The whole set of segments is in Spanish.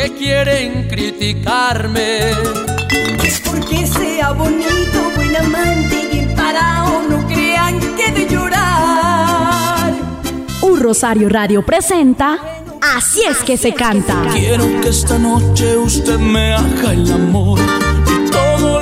que quieren criticarme. Es porque sea bonito, buen amante y parado, no crean que de llorar. Un Rosario Radio presenta Así es que se canta. Quiero que esta noche usted me haga el amor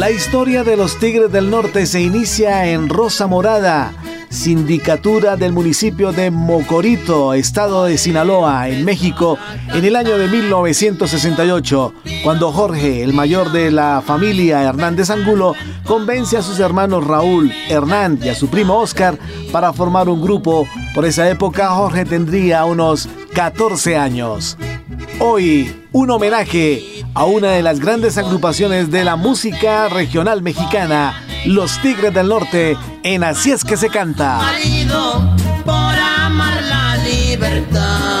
La historia de los Tigres del Norte se inicia en Rosa Morada, sindicatura del municipio de Mocorito, estado de Sinaloa, en México, en el año de 1968, cuando Jorge, el mayor de la familia Hernández Angulo, convence a sus hermanos Raúl, Hernán y a su primo Oscar para formar un grupo. Por esa época Jorge tendría unos 14 años. Hoy, un homenaje a una de las grandes agrupaciones de la música regional mexicana, Los Tigres del Norte, en Así es que se canta. por amar la libertad.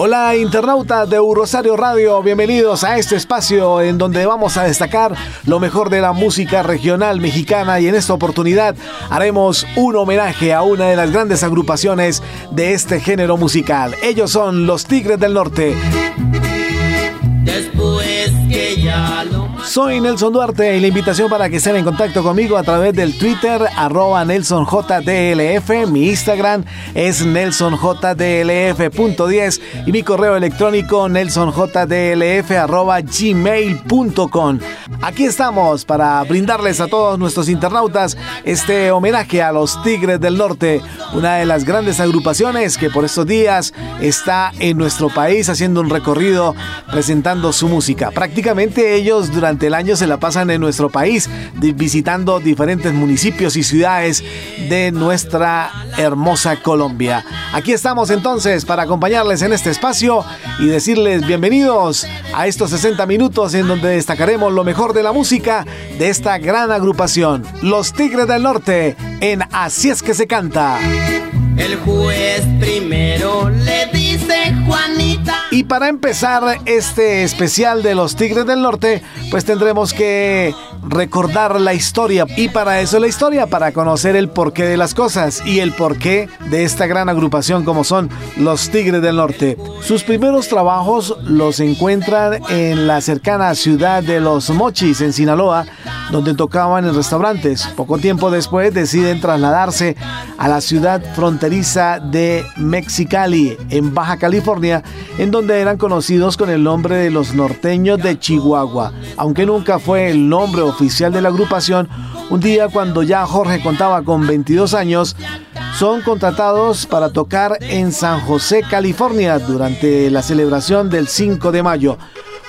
Hola internautas de Eurosario Radio, bienvenidos a este espacio en donde vamos a destacar lo mejor de la música regional mexicana y en esta oportunidad haremos un homenaje a una de las grandes agrupaciones de este género musical. Ellos son los Tigres del Norte. Soy Nelson Duarte y la invitación para que estén en contacto conmigo a través del Twitter arroba NelsonJDLF, mi Instagram es NelsonJDLF.10 y mi correo electrónico NelsonJDLF arroba gmail.com. Aquí estamos para brindarles a todos nuestros internautas este homenaje a los Tigres del Norte, una de las grandes agrupaciones que por estos días está en nuestro país haciendo un recorrido presentando su música. Prácticamente ellos durante el año se la pasan en nuestro país, visitando diferentes municipios y ciudades de nuestra hermosa Colombia. Aquí estamos entonces para acompañarles en este espacio y decirles bienvenidos a estos 60 minutos en donde destacaremos lo mejor de la música de esta gran agrupación, Los Tigres del Norte, en Así es que se canta. El juez primero le dice Juanita. Y para empezar este especial de los Tigres del Norte, pues tendremos que recordar la historia. Y para eso la historia, para conocer el porqué de las cosas y el porqué de esta gran agrupación como son los Tigres del Norte. Sus primeros trabajos los encuentran en la cercana ciudad de Los Mochis, en Sinaloa, donde tocaban en restaurantes. Poco tiempo después deciden trasladarse a la ciudad fronteriza de Mexicali, en Baja California, en donde eran conocidos con el nombre de los norteños de Chihuahua, aunque nunca fue el nombre oficial de la agrupación, un día cuando ya Jorge contaba con 22 años, son contratados para tocar en San José, California, durante la celebración del 5 de mayo.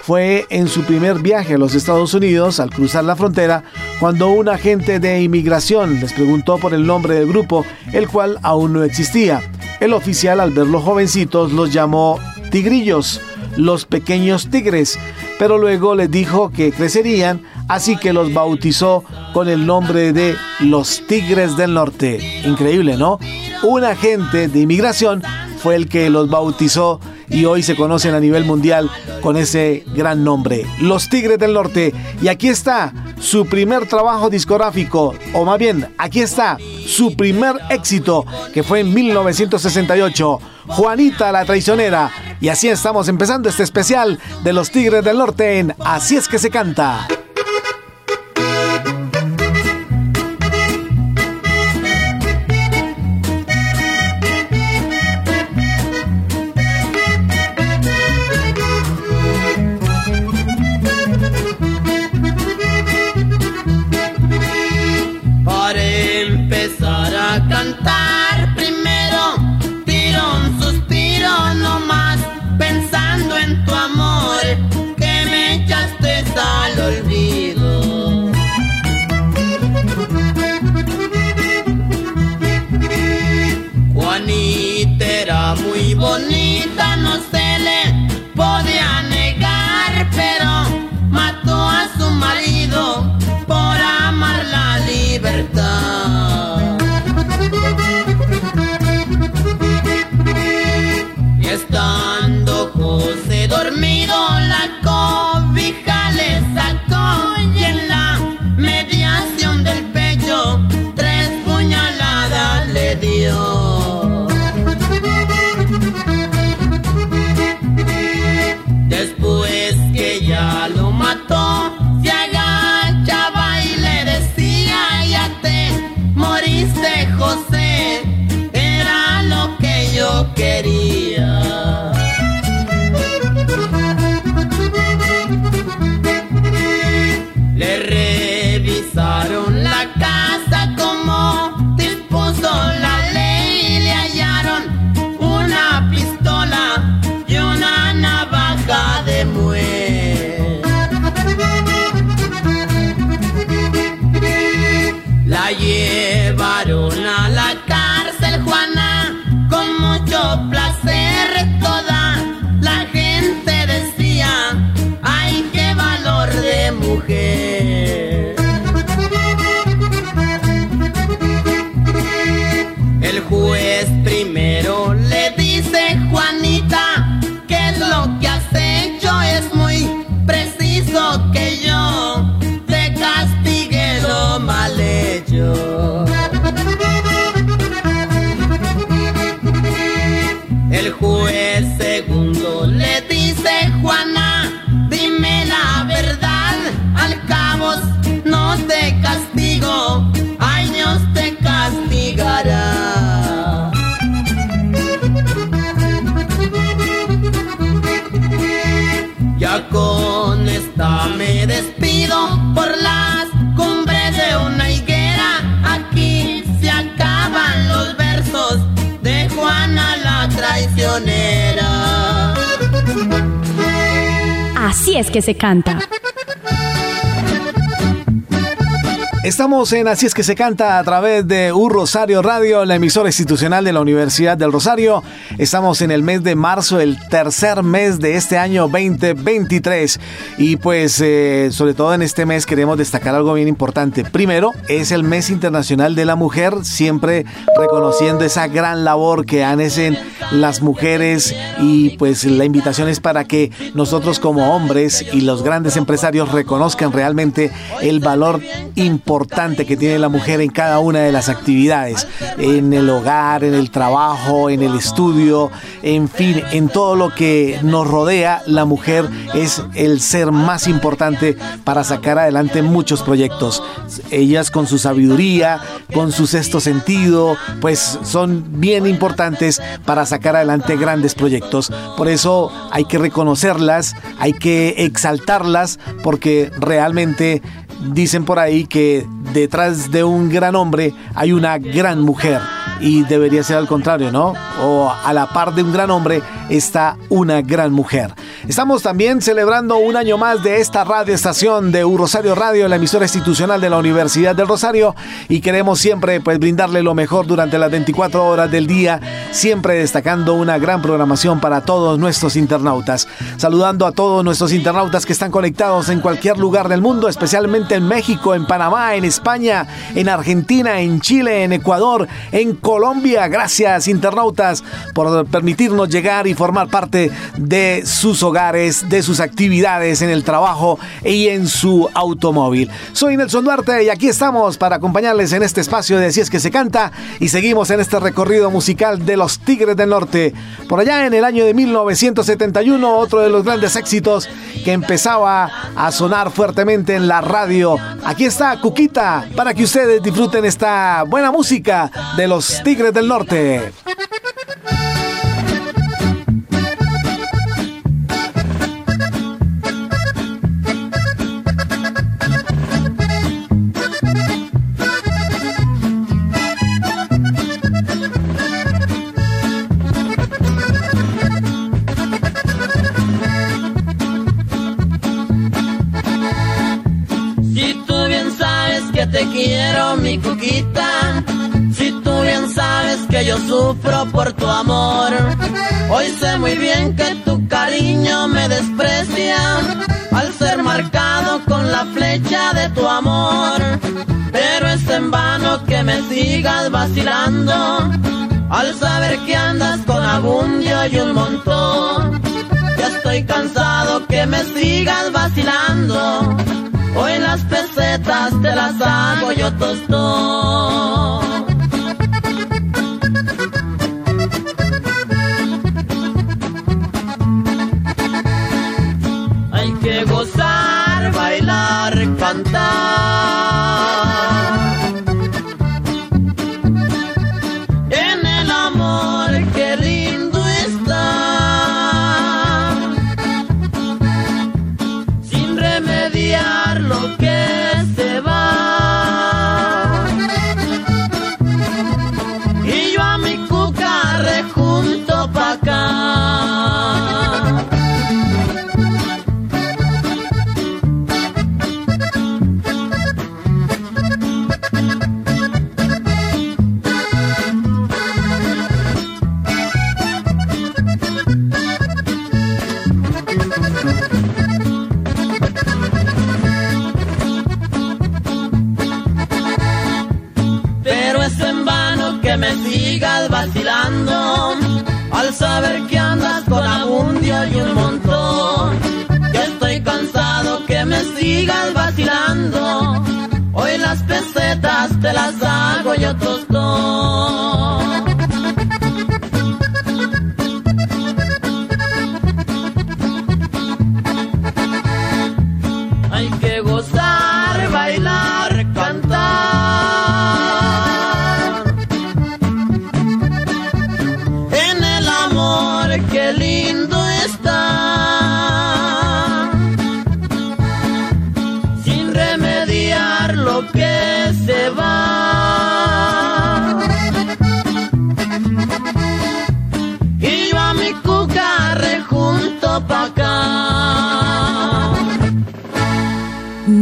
Fue en su primer viaje a los Estados Unidos, al cruzar la frontera, cuando un agente de inmigración les preguntó por el nombre del grupo, el cual aún no existía. El oficial, al ver los jovencitos, los llamó Tigrillos, los pequeños tigres, pero luego les dijo que crecerían así que los bautizó con el nombre de los Tigres del Norte. Increíble, ¿no? Un agente de inmigración fue el que los bautizó y hoy se conocen a nivel mundial con ese gran nombre, Los Tigres del Norte. Y aquí está su primer trabajo discográfico, o más bien, aquí está su primer éxito, que fue en 1968, Juanita la Traicionera. Y así estamos empezando este especial de Los Tigres del Norte en Así es que se canta. Que se canta. Estamos en Así es que se canta a través de Un Rosario Radio, la emisora institucional de la Universidad del Rosario. Estamos en el mes de marzo, el tercer mes de este año 2023. Y pues eh, sobre todo en este mes queremos destacar algo bien importante. Primero, es el mes internacional de la mujer, siempre reconociendo esa gran labor que hacen las mujeres y pues la invitación es para que nosotros como hombres y los grandes empresarios reconozcan realmente el valor importante que tiene la mujer en cada una de las actividades, en el hogar, en el trabajo, en el estudio, en fin, en todo lo que nos rodea, la mujer es el ser más importante para sacar adelante muchos proyectos. Ellas con su sabiduría, con su sexto sentido, pues son bien importantes para sacar adelante grandes proyectos. Por eso hay que reconocerlas, hay que exaltarlas, porque realmente dicen por ahí que detrás de un gran hombre hay una gran mujer y debería ser al contrario, ¿no? O a la par de un gran hombre está una gran mujer. Estamos también celebrando un año más de esta radio estación de Rosario Radio, la emisora institucional de la Universidad del Rosario y queremos siempre pues brindarle lo mejor durante las 24 horas del día, siempre destacando una gran programación para todos nuestros internautas. Saludando a todos nuestros internautas que están conectados en cualquier lugar del mundo, especialmente en México, en Panamá, en España, en Argentina, en Chile, en Ecuador, en Colombia. Gracias internautas por permitirnos llegar y formar parte de sus hogares, de sus actividades en el trabajo y en su automóvil. Soy Nelson Duarte y aquí estamos para acompañarles en este espacio de Si es que se canta y seguimos en este recorrido musical de los Tigres del Norte. Por allá en el año de 1971, otro de los grandes éxitos que empezaba a sonar fuertemente en la radio. Aquí está Cuquita para que ustedes disfruten esta buena música de los Tigres del Norte. Si tú bien sabes que yo sufro por tu amor. Hoy sé muy bien que tu cariño me desprecia al ser marcado con la flecha de tu amor. Pero es en vano que me sigas vacilando al saber que andas con abundio y un montón. Ya estoy cansado que me sigas vacilando. Hoy las pesetas te las hago yo tostón.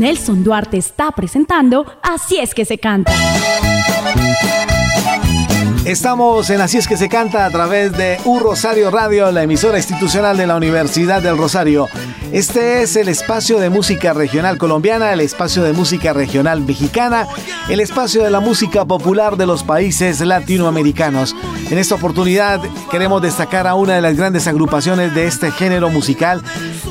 Nelson Duarte está presentando Así es que se canta. Estamos en Así es que se canta a través de U Rosario Radio, la emisora institucional de la Universidad del Rosario. Este es el espacio de música regional colombiana, el espacio de música regional mexicana, el espacio de la música popular de los países latinoamericanos. En esta oportunidad queremos destacar a una de las grandes agrupaciones de este género musical,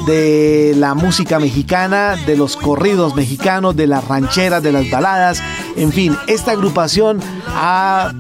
de la música mexicana, de los corridos mexicanos, de las rancheras, de las baladas. En fin, esta agrupación ha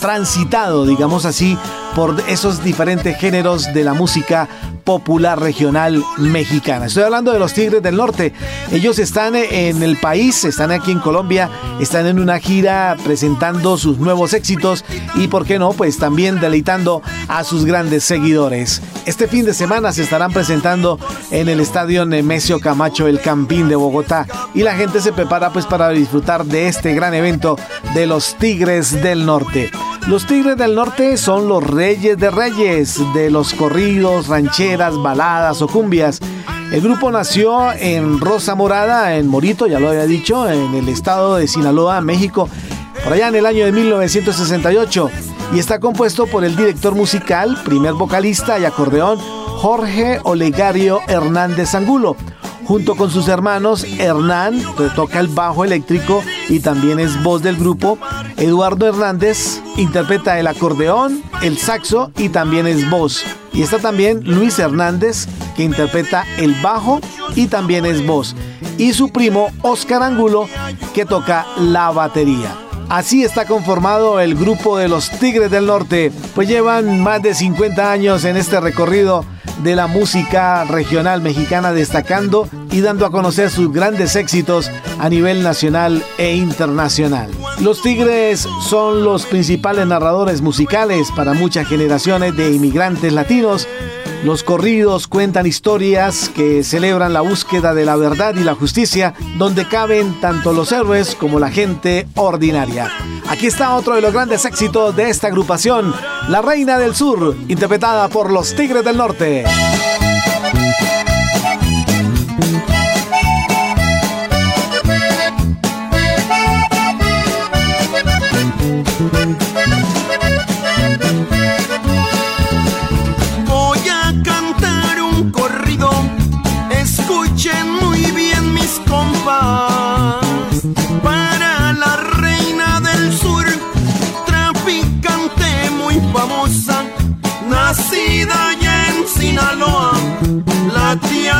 transitado, digamos así, por esos diferentes géneros de la música popular regional mexicana. Estoy hablando de los Tigres del Norte. Ellos están en el país, están aquí en Colombia, están en una gira presentando sus nuevos éxitos y, ¿por qué no? Pues también deleitando a sus grandes seguidores. Este fin de semana se estarán presentando en el estadio Nemesio Camacho, el Campín de Bogotá, y la gente se prepara pues para disfrutar de este gran evento de los Tigres del Norte. Los Tigres del Norte son los reyes de reyes de los corridos, baladas o cumbias. El grupo nació en Rosa Morada, en Morito, ya lo había dicho, en el estado de Sinaloa, México, por allá en el año de 1968. Y está compuesto por el director musical, primer vocalista y acordeón, Jorge Olegario Hernández Angulo junto con sus hermanos Hernán, que toca el bajo eléctrico y también es voz del grupo. Eduardo Hernández interpreta el acordeón, el saxo y también es voz. Y está también Luis Hernández, que interpreta el bajo y también es voz. Y su primo Oscar Angulo, que toca la batería. Así está conformado el grupo de los Tigres del Norte, pues llevan más de 50 años en este recorrido de la música regional mexicana destacando y dando a conocer sus grandes éxitos a nivel nacional e internacional. Los Tigres son los principales narradores musicales para muchas generaciones de inmigrantes latinos los corridos cuentan historias que celebran la búsqueda de la verdad y la justicia, donde caben tanto los héroes como la gente ordinaria. Aquí está otro de los grandes éxitos de esta agrupación, La Reina del Sur, interpretada por los Tigres del Norte.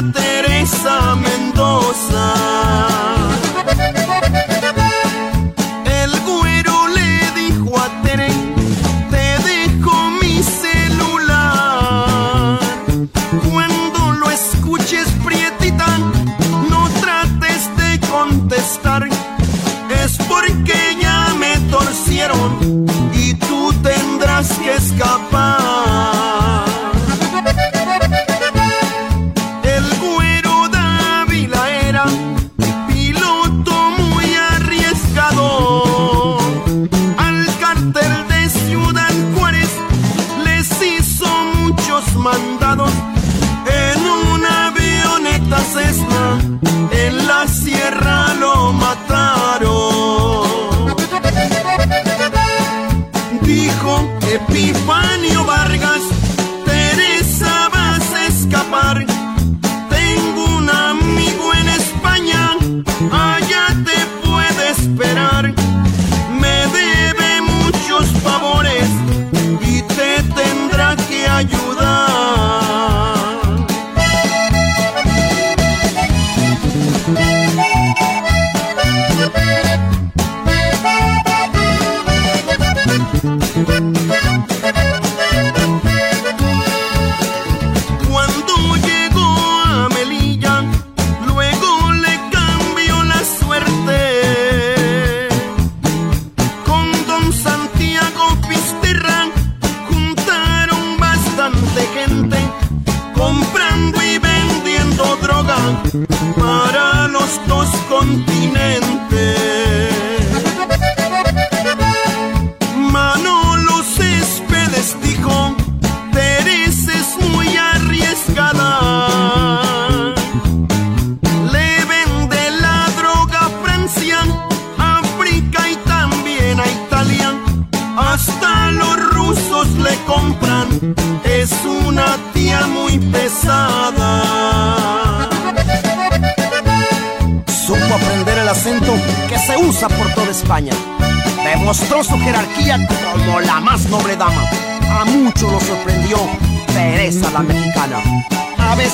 Teresa Mendoza. Mandados en una avioneta Cessna. En la sierra lo mataron. Dijo Epifanio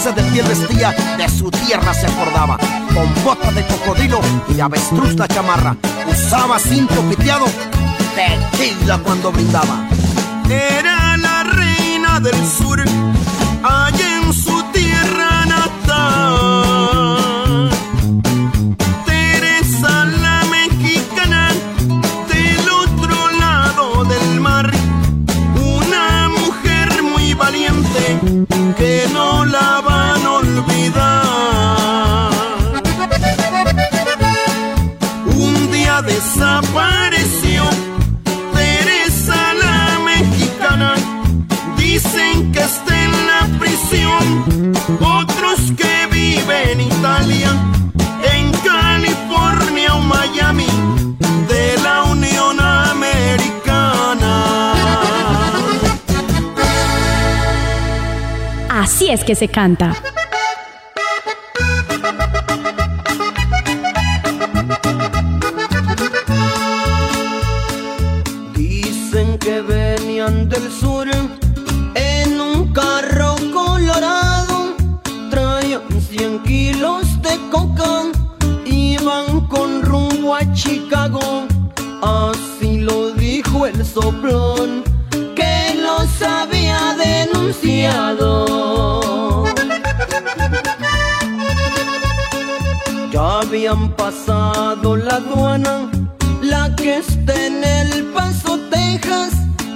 De piel vestía, de su tierra se acordaba. Con botas de cocodrilo y avestruz la chamarra. Usaba cinto piteado, tequila cuando brindaba. Era la reina del sur, allá en su tierra es que se canta. La aduana, la que está en El Paso, Texas,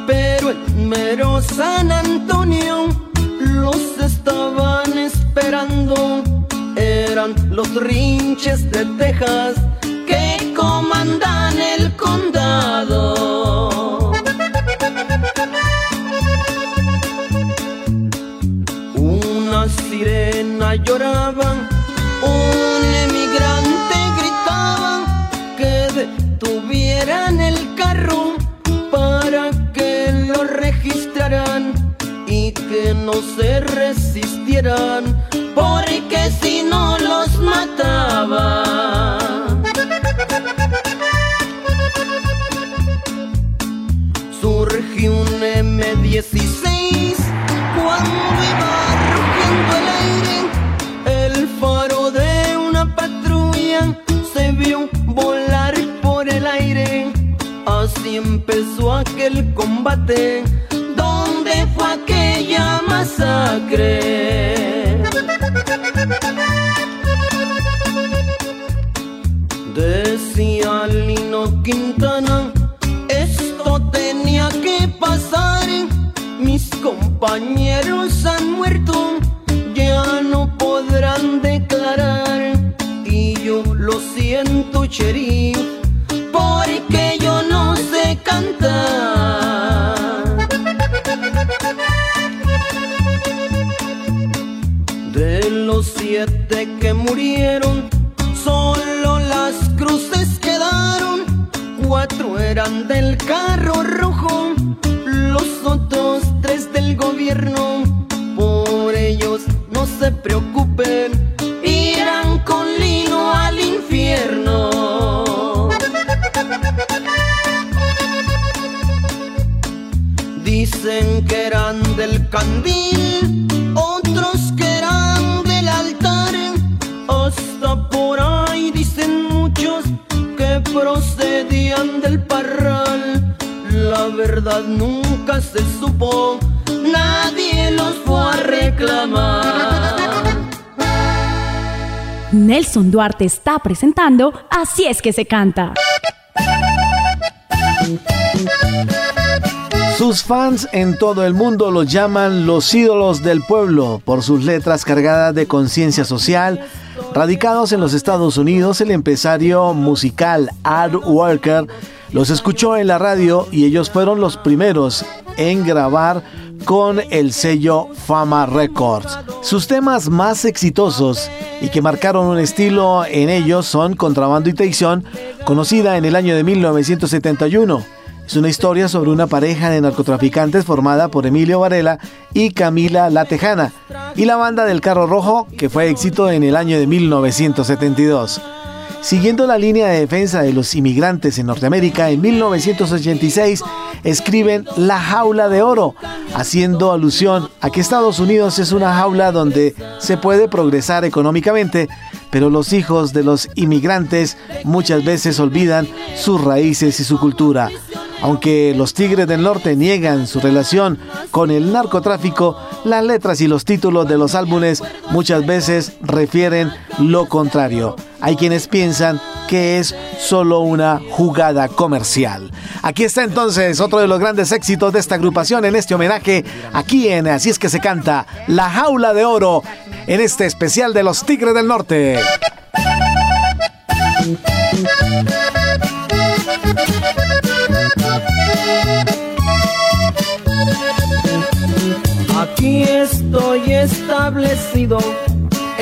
pero en mero San Antonio los estaban esperando. Eran los rinches de Texas que comandan el condado. Una sirena lloraba, no se resistieran, porque si no los mataba. Surgió un M16 cuando iba rugiendo el aire. El faro de una patrulla se vio volar por el aire. Así empezó aquel combate. ¿Dónde fue aquella masacre? Decía del parral. La verdad nunca se supo, nadie los fue a reclamar. Nelson Duarte está presentando Así es que se canta. Sus fans en todo el mundo los llaman los ídolos del pueblo por sus letras cargadas de conciencia social. Radicados en los Estados Unidos, el empresario musical Art Walker los escuchó en la radio y ellos fueron los primeros en grabar con el sello Fama Records. Sus temas más exitosos y que marcaron un estilo en ellos son Contrabando y Traición, conocida en el año de 1971. Es una historia sobre una pareja de narcotraficantes formada por Emilio Varela y Camila La Tejana, y la banda del Carro Rojo, que fue éxito en el año de 1972. Siguiendo la línea de defensa de los inmigrantes en Norteamérica, en 1986 escriben La Jaula de Oro, haciendo alusión a que Estados Unidos es una jaula donde se puede progresar económicamente, pero los hijos de los inmigrantes muchas veces olvidan sus raíces y su cultura. Aunque los Tigres del Norte niegan su relación con el narcotráfico, las letras y los títulos de los álbumes muchas veces refieren lo contrario. Hay quienes piensan que es solo una jugada comercial. Aquí está entonces otro de los grandes éxitos de esta agrupación en este homenaje, aquí en Así es que se canta, La Jaula de Oro, en este especial de los Tigres del Norte. Aquí estoy establecido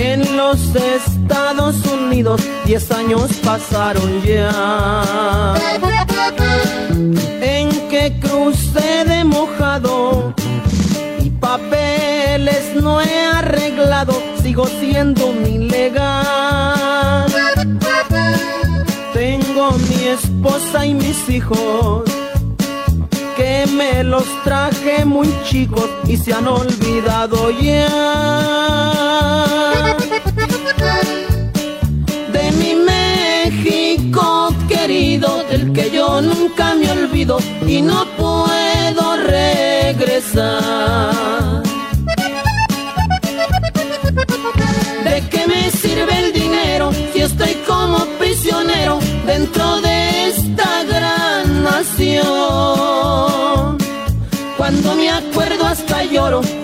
en los Estados Unidos. Diez años pasaron ya. En que crucé de mojado y papeles no he arreglado. Sigo siendo un ilegal. Tengo mi esposa y mis hijos que me los traje muy chicos y se han olvidado ya de mi México querido, del que yo nunca me olvido y no puedo regresar.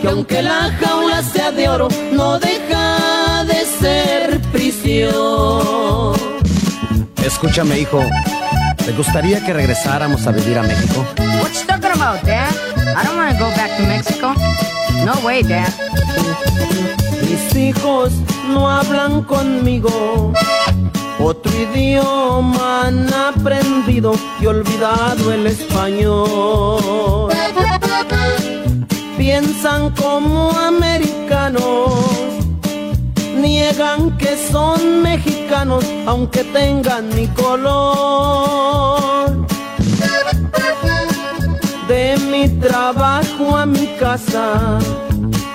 Que aunque la jaula sea de oro, no deja de ser prisión. Escúchame, hijo. ¿Te gustaría que regresáramos a vivir a México? What you talking about, Dad? I don't want to go back to Mexico. No way, Dad. Mis hijos no hablan conmigo. Otro idioma han aprendido y olvidado el español. Piensan como americanos, niegan que son mexicanos aunque tengan mi color. De mi trabajo a mi casa,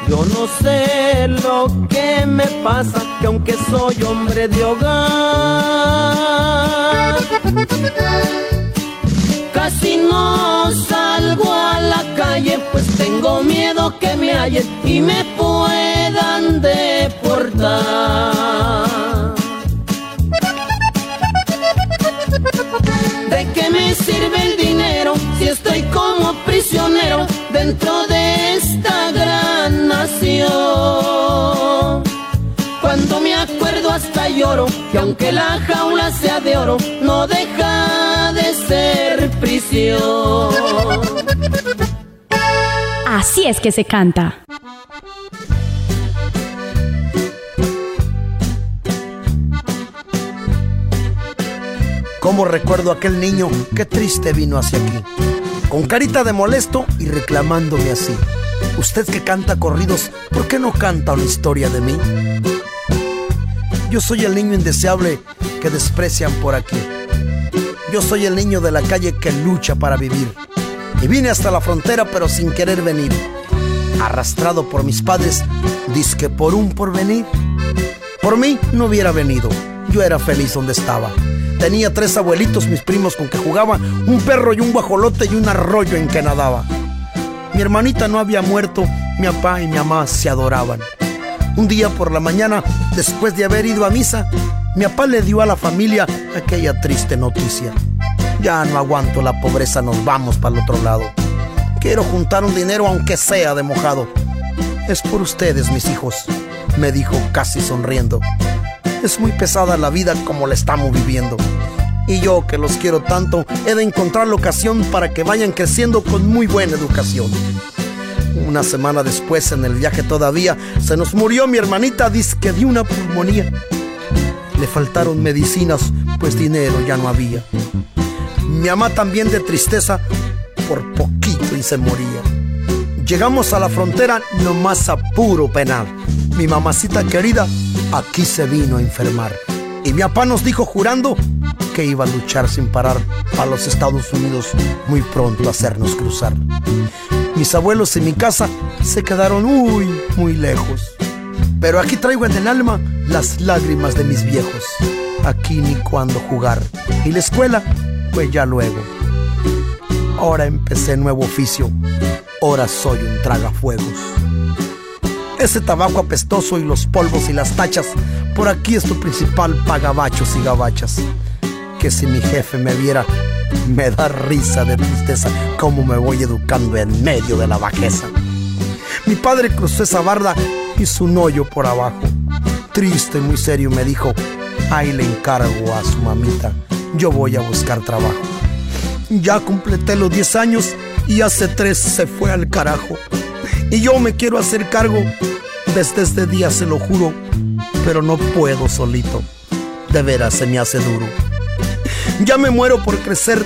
yo no sé lo que me pasa, que aunque soy hombre de hogar, Casi no salgo a la calle, pues tengo miedo que me hallen y me puedan deportar. ¿De qué me sirve el dinero si estoy como prisionero dentro de esta gran nación? Cuando me acuerdo hasta lloro, que aunque la jaula sea de oro, no de Así es que se canta. ¿Cómo recuerdo a aquel niño que triste vino hacia aquí? Con carita de molesto y reclamándome así. Usted que canta corridos, ¿por qué no canta una historia de mí? Yo soy el niño indeseable que desprecian por aquí. Yo soy el niño de la calle que lucha para vivir. Y vine hasta la frontera pero sin querer venir. Arrastrado por mis padres, disque por un porvenir. Por mí no hubiera venido. Yo era feliz donde estaba. Tenía tres abuelitos, mis primos con que jugaba, un perro y un guajolote y un arroyo en que nadaba. Mi hermanita no había muerto, mi papá y mi mamá se adoraban. Un día por la mañana, después de haber ido a misa, mi papá le dio a la familia aquella triste noticia. Ya no aguanto la pobreza, nos vamos para el otro lado. Quiero juntar un dinero aunque sea de mojado. Es por ustedes, mis hijos, me dijo casi sonriendo. Es muy pesada la vida como la estamos viviendo. Y yo, que los quiero tanto, he de encontrar la ocasión para que vayan creciendo con muy buena educación. Una semana después, en el viaje todavía, se nos murió mi hermanita disque de una pulmonía. Le faltaron medicinas, pues dinero ya no había. Mi mamá también de tristeza, por poquito y se moría. Llegamos a la frontera nomás a puro penal. Mi mamacita querida aquí se vino a enfermar. Y mi papá nos dijo jurando que iba a luchar sin parar a los Estados Unidos muy pronto a hacernos cruzar. Mis abuelos y mi casa se quedaron muy, muy lejos. Pero aquí traigo en el alma las lágrimas de mis viejos. Aquí ni cuando jugar. Y la escuela, pues ya luego. Ahora empecé nuevo oficio. Ahora soy un tragafuegos. Ese tabaco apestoso y los polvos y las tachas, por aquí es tu principal pagabachos y gabachas. Que si mi jefe me viera, me da risa de tristeza cómo me voy educando en medio de la bajeza. Mi padre cruzó esa barda y su hoyo por abajo. Triste y muy serio me dijo, ahí le encargo a su mamita, yo voy a buscar trabajo. Ya completé los 10 años y hace tres se fue al carajo. Y yo me quiero hacer cargo desde este día, se lo juro, pero no puedo solito. De veras se me hace duro. Ya me muero por crecer,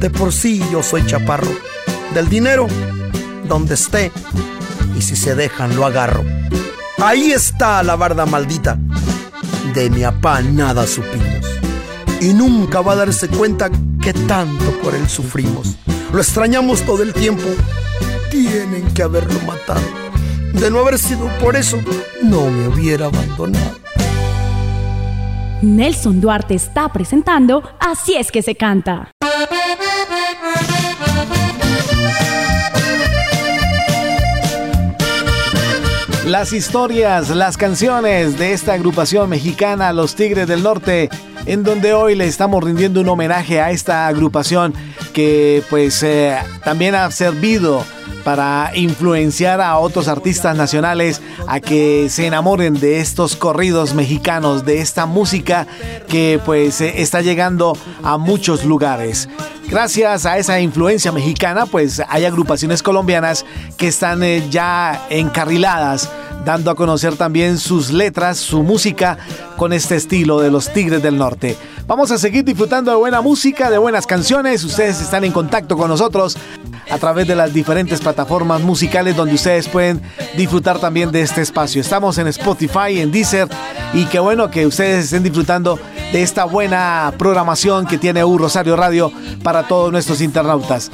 de por sí yo soy chaparro. Del dinero, donde esté, y si se dejan lo agarro. Ahí está la barda maldita. De mi apá nada supimos. Y nunca va a darse cuenta que tanto por él sufrimos. Lo extrañamos todo el tiempo. Tienen que haberlo matado. De no haber sido por eso, no me hubiera abandonado. Nelson Duarte está presentando Así es que se canta. Las historias, las canciones de esta agrupación mexicana, Los Tigres del Norte, en donde hoy le estamos rindiendo un homenaje a esta agrupación que pues eh, también ha servido para influenciar a otros artistas nacionales a que se enamoren de estos corridos mexicanos, de esta música que pues eh, está llegando a muchos lugares. Gracias a esa influencia mexicana, pues hay agrupaciones colombianas que están eh, ya encarriladas dando a conocer también sus letras, su música con este estilo de los Tigres del Norte. Vamos a seguir disfrutando de buena música, de buenas canciones. Ustedes están en contacto con nosotros a través de las diferentes plataformas musicales donde ustedes pueden disfrutar también de este espacio. Estamos en Spotify, en Deezer y qué bueno que ustedes estén disfrutando de esta buena programación que tiene U Rosario Radio para todos nuestros internautas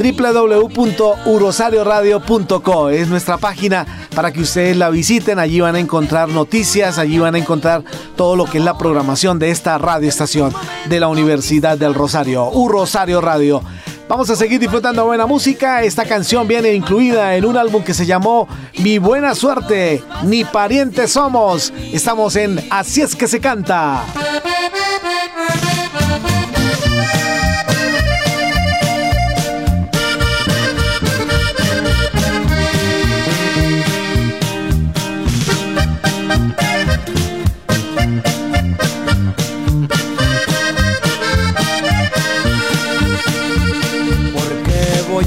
www.urosarioradio.co es nuestra página para que ustedes la visiten. Allí van a encontrar noticias, allí van a encontrar todo lo que es la programación de esta radioestación de la Universidad del Rosario, U Rosario Radio. Vamos a seguir disfrutando buena música. Esta canción viene incluida en un álbum que se llamó Mi Buena Suerte, Ni Parientes Somos. Estamos en Así es que se canta.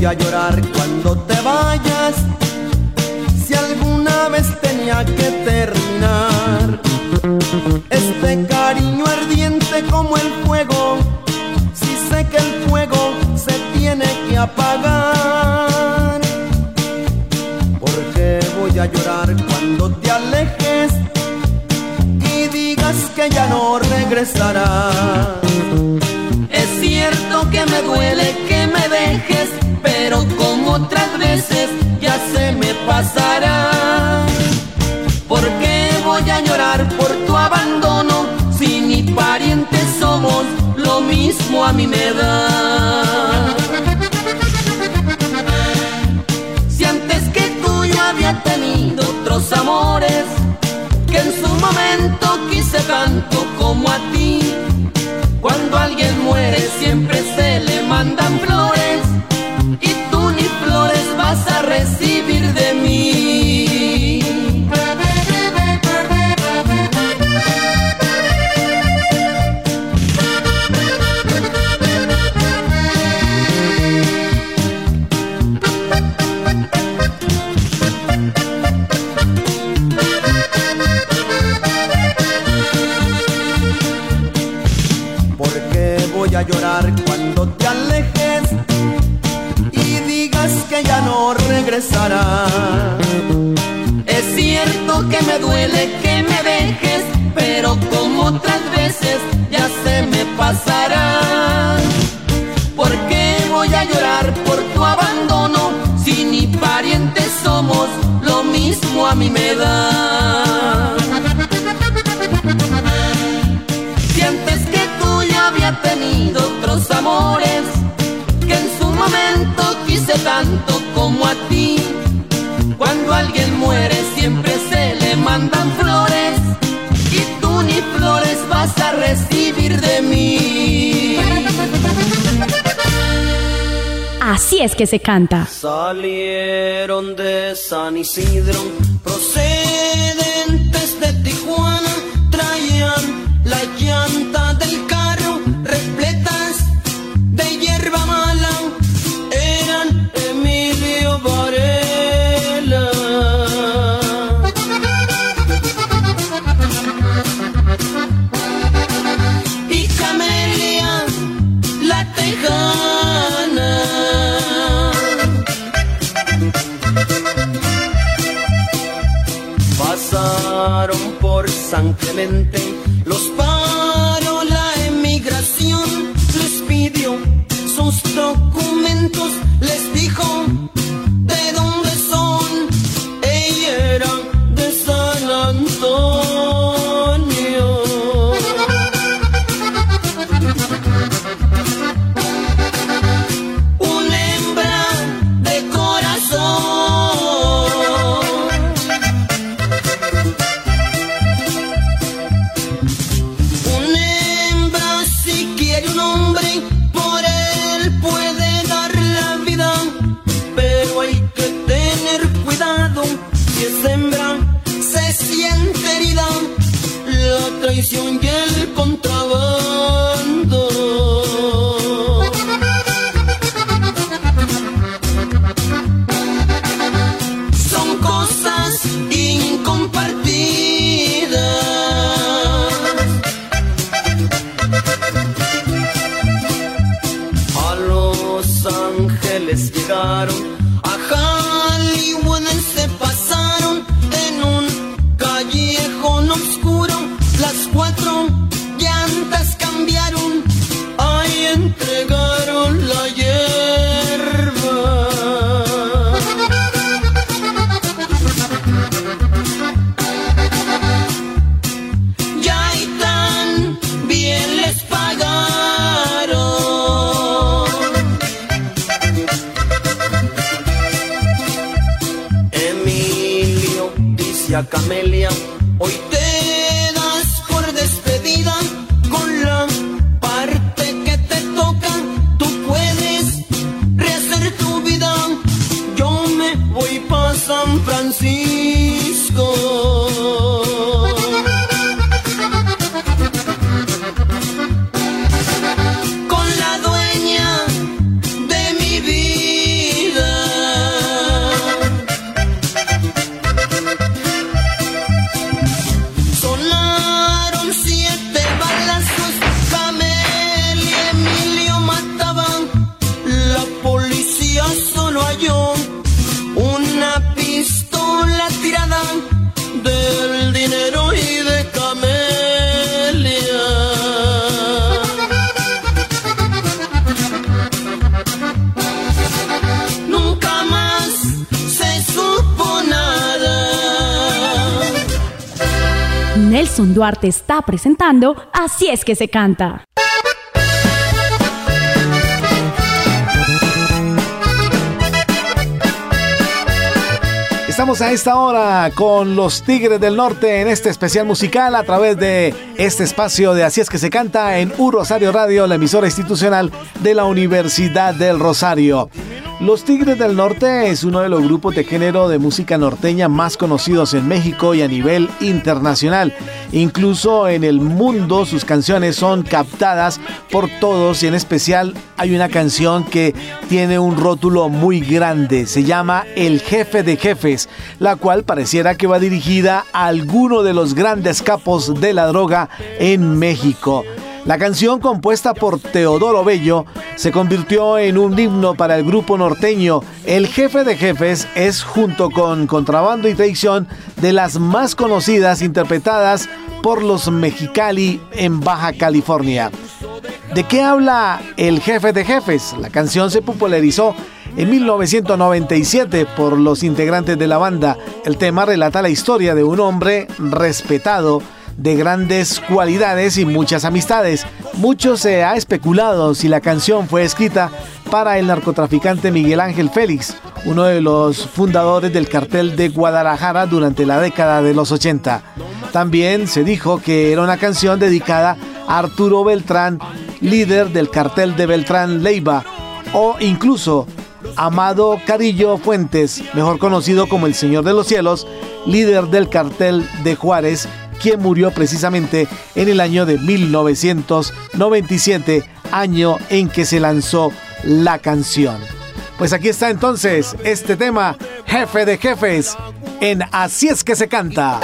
A llorar cuando te vayas. Si alguna vez tenía que terminar este cariño ardiente como el fuego, si sé que el fuego se tiene que apagar. Porque voy a llorar cuando te alejes y digas que ya no regresarás. Es cierto que me duele que pero como otras veces ya se me pasará. ¿Por qué voy a llorar por tu abandono si ni parientes somos? Lo mismo a mí me da. Si antes que tú yo había tenido otros amores, que en su momento quise tanto como a ti. Cuando alguien muere siempre Es cierto que me duele que me dejes, pero como otras veces ya se me pasará. Así es que se canta. Salieron de San Isidro, procedentes de Tijuana, traían la llanta Nelson Duarte está presentando Así es que se canta. Estamos a esta hora con los Tigres del Norte en este especial musical a través de este espacio de Así es que se canta en U Rosario Radio, la emisora institucional de la Universidad del Rosario. Los Tigres del Norte es uno de los grupos de género de música norteña más conocidos en México y a nivel internacional. Incluso en el mundo sus canciones son captadas por todos y en especial hay una canción que tiene un rótulo muy grande. Se llama El Jefe de Jefes, la cual pareciera que va dirigida a alguno de los grandes capos de la droga en México. La canción compuesta por Teodoro Bello se convirtió en un himno para el grupo norteño. El jefe de jefes es junto con Contrabando y Traición de las más conocidas interpretadas por los Mexicali en Baja California. ¿De qué habla el jefe de jefes? La canción se popularizó en 1997 por los integrantes de la banda. El tema relata la historia de un hombre respetado de grandes cualidades y muchas amistades. Mucho se ha especulado si la canción fue escrita para el narcotraficante Miguel Ángel Félix, uno de los fundadores del cartel de Guadalajara durante la década de los 80. También se dijo que era una canción dedicada a Arturo Beltrán, líder del cartel de Beltrán Leiva, o incluso Amado Carillo Fuentes, mejor conocido como el Señor de los Cielos, líder del cartel de Juárez, quien murió precisamente en el año de 1997, año en que se lanzó la canción. Pues aquí está entonces este tema, Jefe de Jefes, en Así es que se canta.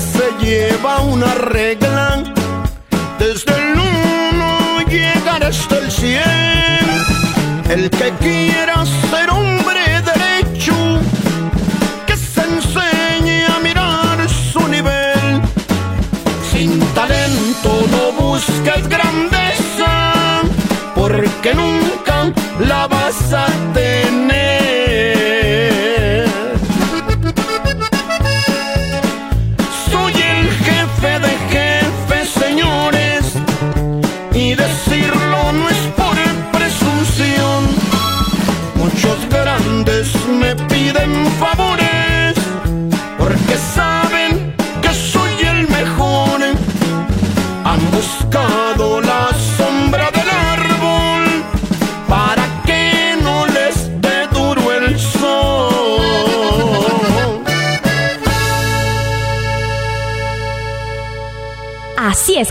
Se lleva una regla. Desde el uno llegar hasta el cien. El que quiera ser hombre derecho, que se enseñe a mirar su nivel. Sin talento no busques grandeza, porque nunca la vas a tener.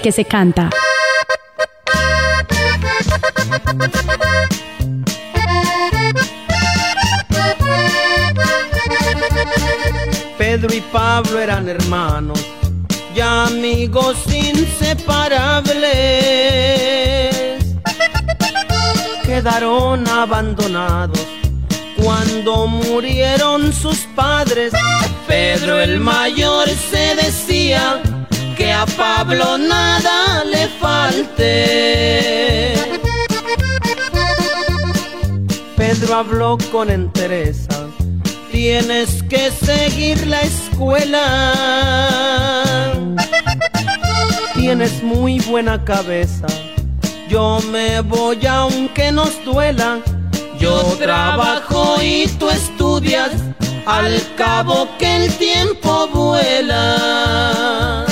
Que se canta. Pedro y Pablo eran hermanos y amigos inseparables. Quedaron abandonados cuando murieron sus padres. Pedro el mayor se decía que a Pablo nada le falte. Pedro habló con entereza tienes que seguir la escuela. Tienes muy buena cabeza, yo me voy aunque nos duela. Yo trabajo y tú estudias, al cabo que el tiempo vuela.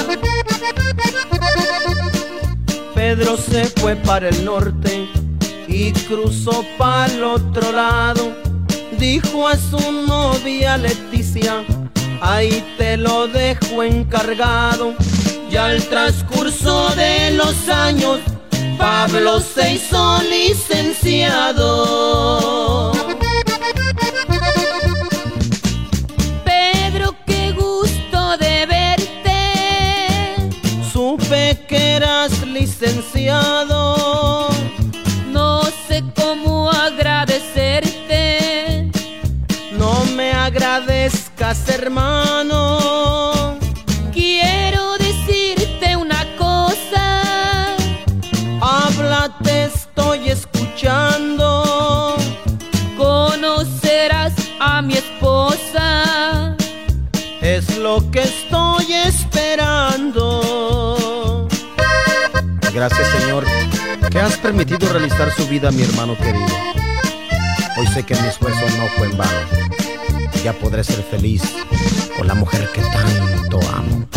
Pedro se fue para el norte y cruzó para el otro lado dijo a su novia Leticia, ahí te lo dejo encargado. Y al transcurso de los años, Pablo se hizo licenciado. Licenciado. No sé cómo agradecerte agradezcas, hermano. Gracias, Señor, que has permitido realizar su vida mi hermano querido. Hoy sé que mi esfuerzo no fue en vano ya podré ser feliz con la mujer que tanto amo.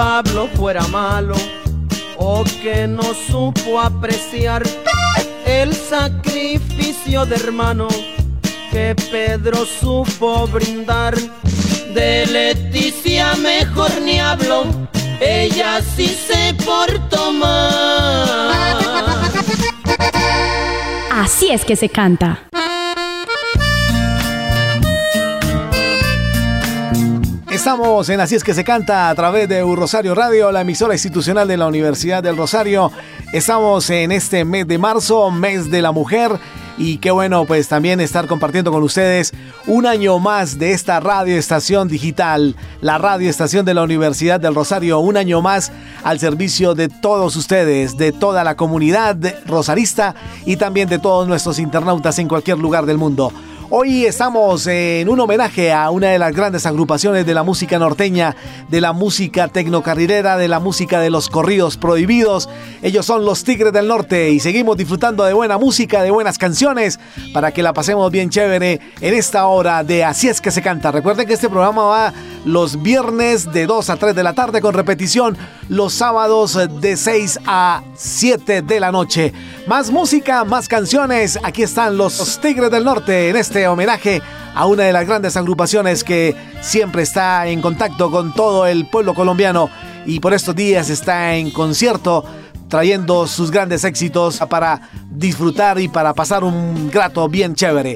Pablo fuera malo o que no supo apreciar el sacrificio de hermano que Pedro supo brindar. De Leticia mejor ni hablo, ella sí se portó mal. Así es que se canta. Estamos en Así es que se canta a través de Un Rosario Radio, la emisora institucional de la Universidad del Rosario. Estamos en este mes de marzo, mes de la mujer y qué bueno pues también estar compartiendo con ustedes un año más de esta radioestación digital, la radioestación de la Universidad del Rosario, un año más al servicio de todos ustedes, de toda la comunidad rosarista y también de todos nuestros internautas en cualquier lugar del mundo. Hoy estamos en un homenaje a una de las grandes agrupaciones de la música norteña, de la música tecnocarrilera, de la música de los corridos prohibidos. Ellos son los Tigres del Norte y seguimos disfrutando de buena música, de buenas canciones, para que la pasemos bien chévere en esta hora de Así es que se canta. Recuerden que este programa va los viernes de 2 a 3 de la tarde con repetición los sábados de 6 a 7 de la noche. Más música, más canciones. Aquí están los Tigres del Norte en este homenaje a una de las grandes agrupaciones que siempre está en contacto con todo el pueblo colombiano y por estos días está en concierto trayendo sus grandes éxitos para disfrutar y para pasar un grato bien chévere.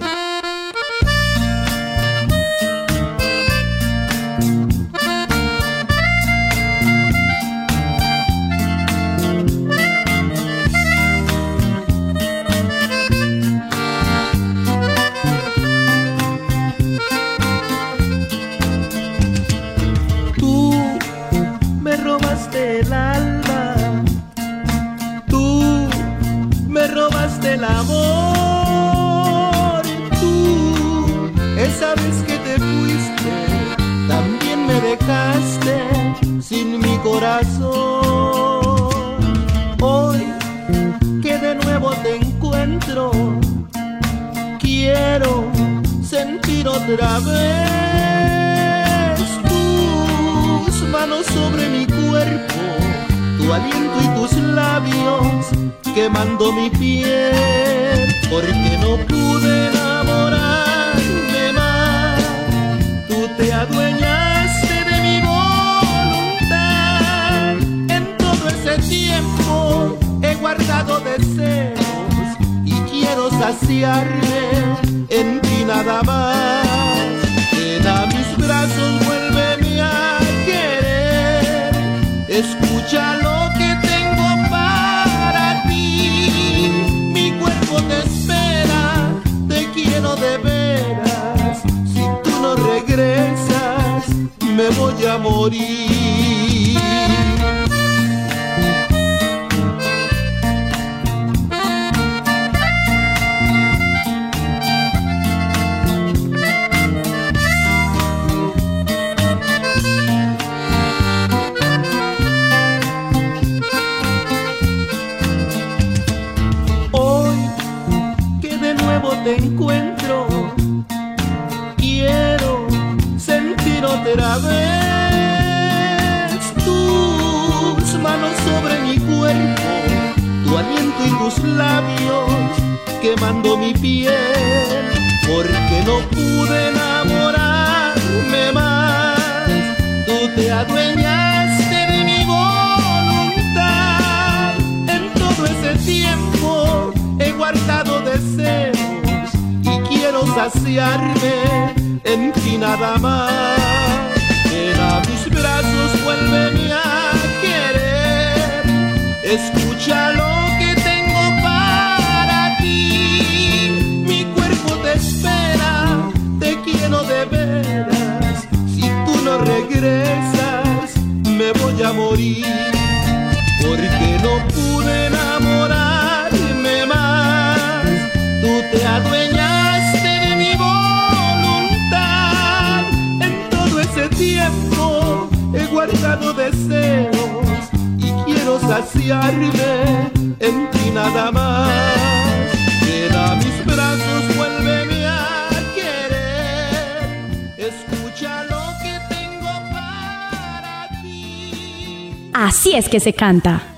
Morir. Así es que se canta.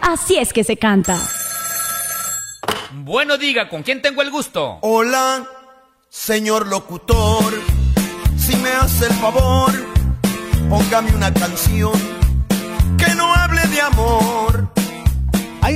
Así es que se canta. Bueno, diga, ¿con quién tengo el gusto? Hola, señor locutor, si me hace el favor, póngame una canción que no hable de amor.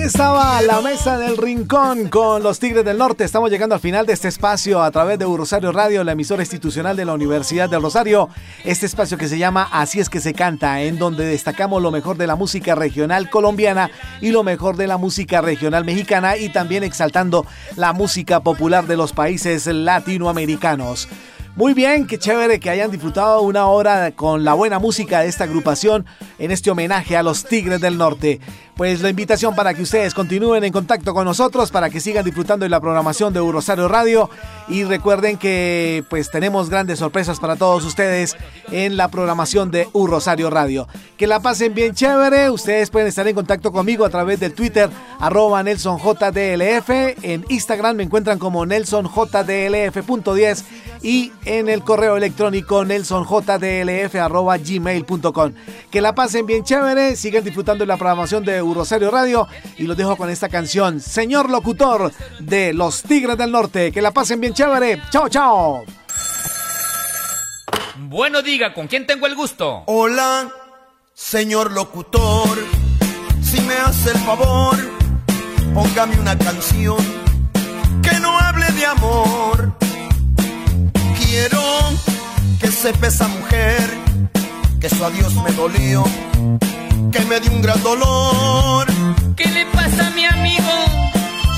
Estaba la mesa del rincón con los Tigres del Norte. Estamos llegando al final de este espacio a través de Rosario Radio, la emisora institucional de la Universidad del Rosario. Este espacio que se llama Así es que se canta, en donde destacamos lo mejor de la música regional colombiana y lo mejor de la música regional mexicana y también exaltando la música popular de los países latinoamericanos. Muy bien, qué chévere que hayan disfrutado una hora con la buena música de esta agrupación en este homenaje a los Tigres del Norte. Pues la invitación para que ustedes continúen en contacto con nosotros, para que sigan disfrutando de la programación de Rosario Radio. Y recuerden que pues tenemos grandes sorpresas para todos ustedes en la programación de Rosario Radio. Que la pasen bien chévere, ustedes pueden estar en contacto conmigo a través del Twitter arroba NelsonJDLF, en Instagram me encuentran como NelsonJDLF.10 y en el correo electrónico nelsonjdlf.gmail.com. Que la pasen bien chévere, sigan disfrutando de la programación de Rosario Radio y los dejo con esta canción, Señor Locutor de Los Tigres del Norte. Que la pasen bien chévere. Chao, chao. Bueno, diga, ¿con quién tengo el gusto? Hola, señor locutor, si me hace el favor, póngame una canción que no hable de amor. Quiero que sepa esa mujer que su adiós me dolió, que me dio un gran dolor. ¿Qué le pasa a mi amigo?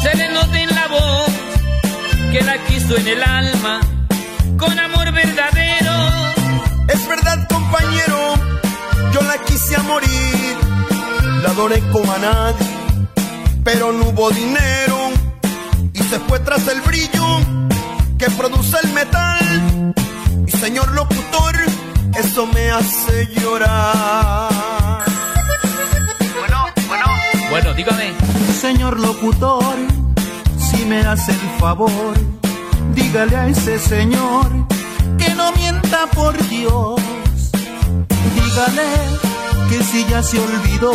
Se le nota en la voz que la quiso en el alma con amor verdadero. Es verdad, compañero, yo la quise a morir, la adoré como a nadie, pero no hubo dinero y se fue tras el brillo que produce el metal. Hace llorar. Bueno, bueno. Bueno, dígame. Señor locutor, si me hace el favor, dígale a ese señor que no mienta por Dios. Dígale que si ya se olvidó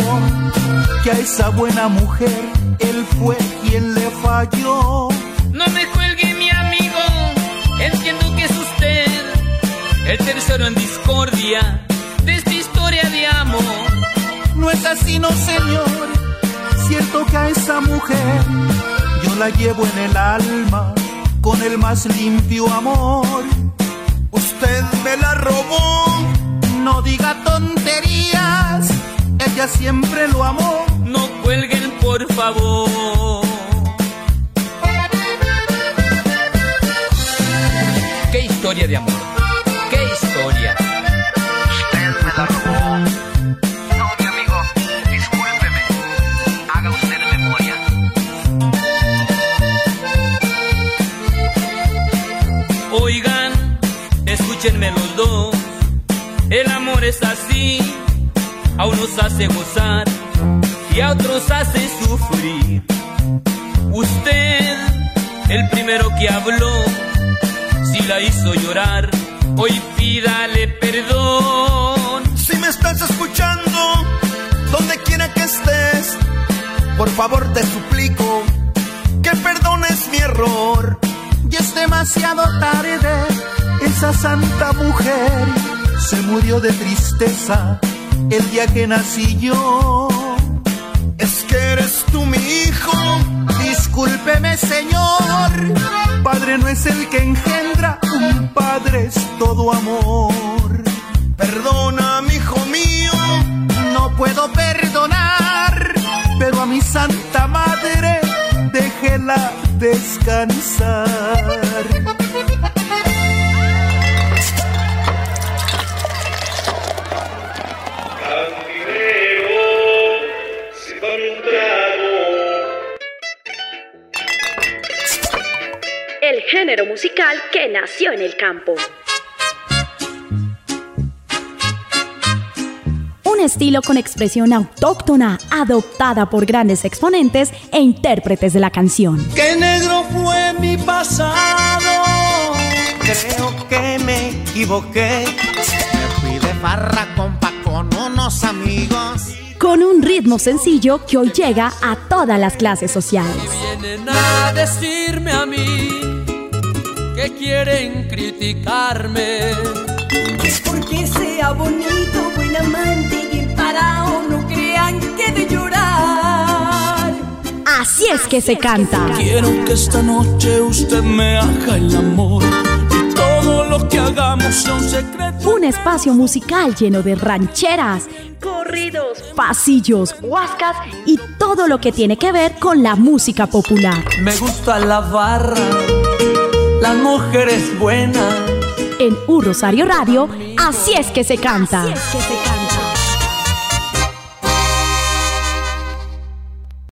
que a esa buena mujer él fue quien le falló. No me el tercero en discordia de esta historia de amor. No es así, no señor, cierto que a esa mujer yo la llevo en el alma con el más limpio amor. Usted me la robó. No diga tonterías, ella siempre lo amó. No cuelguen, por favor. ¿Qué historia de amor? Escúchenme los dos. El amor es así, a unos hace gozar y a otros hace sufrir. Usted, el primero que habló, si la hizo llorar, hoy pídale perdón. Si me estás escuchando, donde quiera que estés, por favor te suplico que perdones mi error. Y es demasiado tarde. Esa santa mujer se murió de tristeza el día que nací yo. Es que eres tú mi hijo. Discúlpeme, señor. Padre no es el que engendra, un padre es todo amor. Perdona, mi hijo mío. No puedo perdonar, pero a mi santa madre déjela descansar. El género musical que nació en el campo. Estilo con expresión autóctona, adoptada por grandes exponentes e intérpretes de la canción. Qué negro fue mi pasado. Creo que me equivoqué. Me fui de farra compa con unos amigos. Con un ritmo sencillo que hoy llega a todas las clases sociales. Vienen a decirme a mí que quieren criticarme. Es porque sea bonito, buen amante Así es que se canta. Quiero que esta noche usted me haga el amor y todo lo que hagamos sea un secreto. Un espacio musical lleno de rancheras, corridos, pasillos, huascas y todo lo que tiene que ver con la música popular. Me gusta la barra, las mujeres buenas. En Un Rosario Radio, así es que se canta. Que se